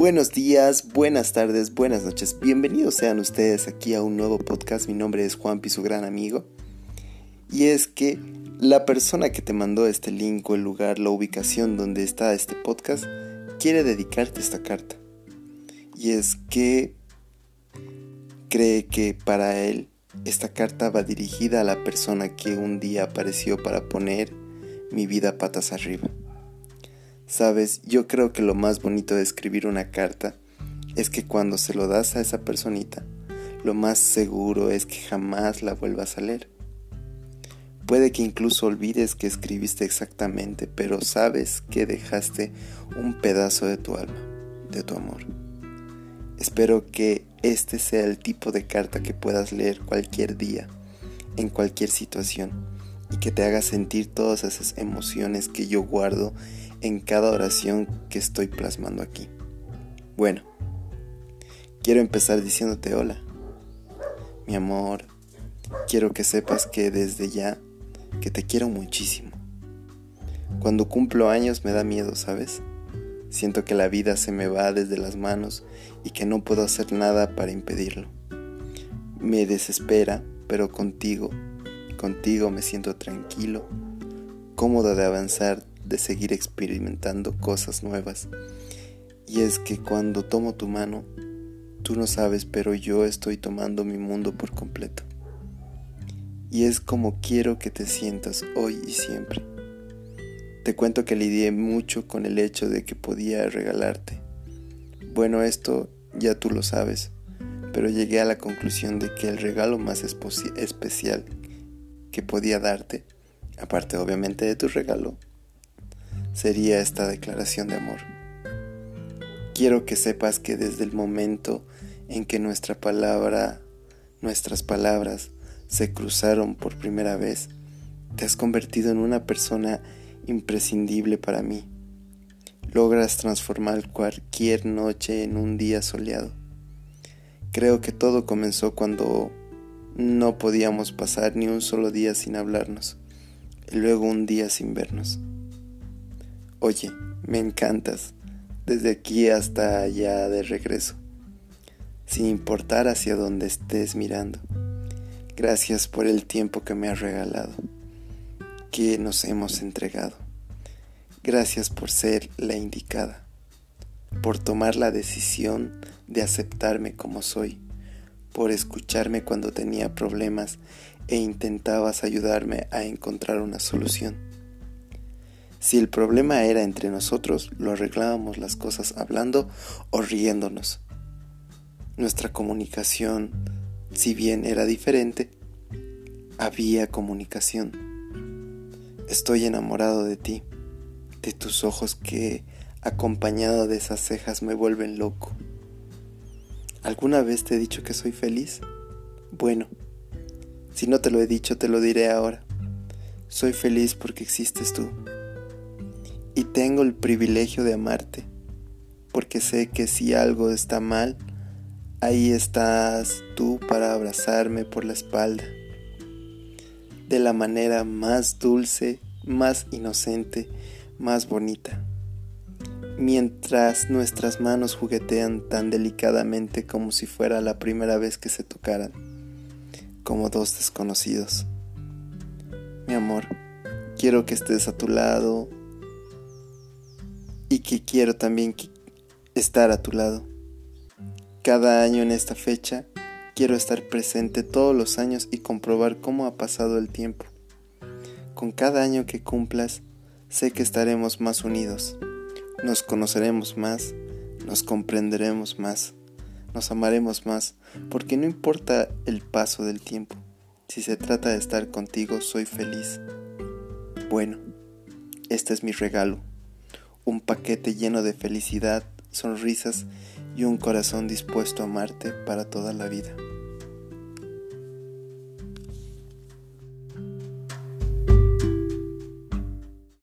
Buenos días, buenas tardes, buenas noches. Bienvenidos sean ustedes aquí a un nuevo podcast. Mi nombre es Juan su gran amigo. Y es que la persona que te mandó este link o el lugar, la ubicación donde está este podcast, quiere dedicarte esta carta. Y es que cree que para él esta carta va dirigida a la persona que un día apareció para poner mi vida patas arriba. Sabes, yo creo que lo más bonito de escribir una carta es que cuando se lo das a esa personita, lo más seguro es que jamás la vuelvas a leer. Puede que incluso olvides que escribiste exactamente, pero sabes que dejaste un pedazo de tu alma, de tu amor. Espero que este sea el tipo de carta que puedas leer cualquier día, en cualquier situación, y que te haga sentir todas esas emociones que yo guardo en cada oración que estoy plasmando aquí. Bueno, quiero empezar diciéndote hola. Mi amor, quiero que sepas que desde ya que te quiero muchísimo. Cuando cumplo años me da miedo, ¿sabes? Siento que la vida se me va desde las manos y que no puedo hacer nada para impedirlo. Me desespera, pero contigo, contigo me siento tranquilo, cómodo de avanzar de seguir experimentando cosas nuevas. Y es que cuando tomo tu mano, tú no sabes, pero yo estoy tomando mi mundo por completo. Y es como quiero que te sientas hoy y siempre. Te cuento que lidié mucho con el hecho de que podía regalarte. Bueno, esto ya tú lo sabes, pero llegué a la conclusión de que el regalo más especial que podía darte, aparte obviamente de tu regalo, sería esta declaración de amor. Quiero que sepas que desde el momento en que nuestra palabra, nuestras palabras se cruzaron por primera vez, te has convertido en una persona imprescindible para mí. Logras transformar cualquier noche en un día soleado. Creo que todo comenzó cuando no podíamos pasar ni un solo día sin hablarnos, y luego un día sin vernos. Oye, me encantas, desde aquí hasta allá de regreso, sin importar hacia dónde estés mirando. Gracias por el tiempo que me has regalado, que nos hemos entregado. Gracias por ser la indicada, por tomar la decisión de aceptarme como soy, por escucharme cuando tenía problemas e intentabas ayudarme a encontrar una solución. Si el problema era entre nosotros, lo arreglábamos las cosas hablando o riéndonos. Nuestra comunicación, si bien era diferente, había comunicación. Estoy enamorado de ti, de tus ojos que, acompañado de esas cejas, me vuelven loco. ¿Alguna vez te he dicho que soy feliz? Bueno, si no te lo he dicho, te lo diré ahora. Soy feliz porque existes tú y tengo el privilegio de amarte, porque sé que si algo está mal, ahí estás tú para abrazarme por la espalda, de la manera más dulce, más inocente, más bonita. Mientras nuestras manos juguetean tan delicadamente como si fuera la primera vez que se tocaran, como dos desconocidos. Mi amor, quiero que estés a tu lado, y que quiero también estar a tu lado. Cada año en esta fecha quiero estar presente todos los años y comprobar cómo ha pasado el tiempo. Con cada año que cumplas, sé que estaremos más unidos, nos conoceremos más, nos comprenderemos más, nos amaremos más, porque no importa el paso del tiempo, si se trata de estar contigo, soy feliz. Bueno, este es mi regalo un paquete lleno de felicidad, sonrisas y un corazón dispuesto a amarte para toda la vida.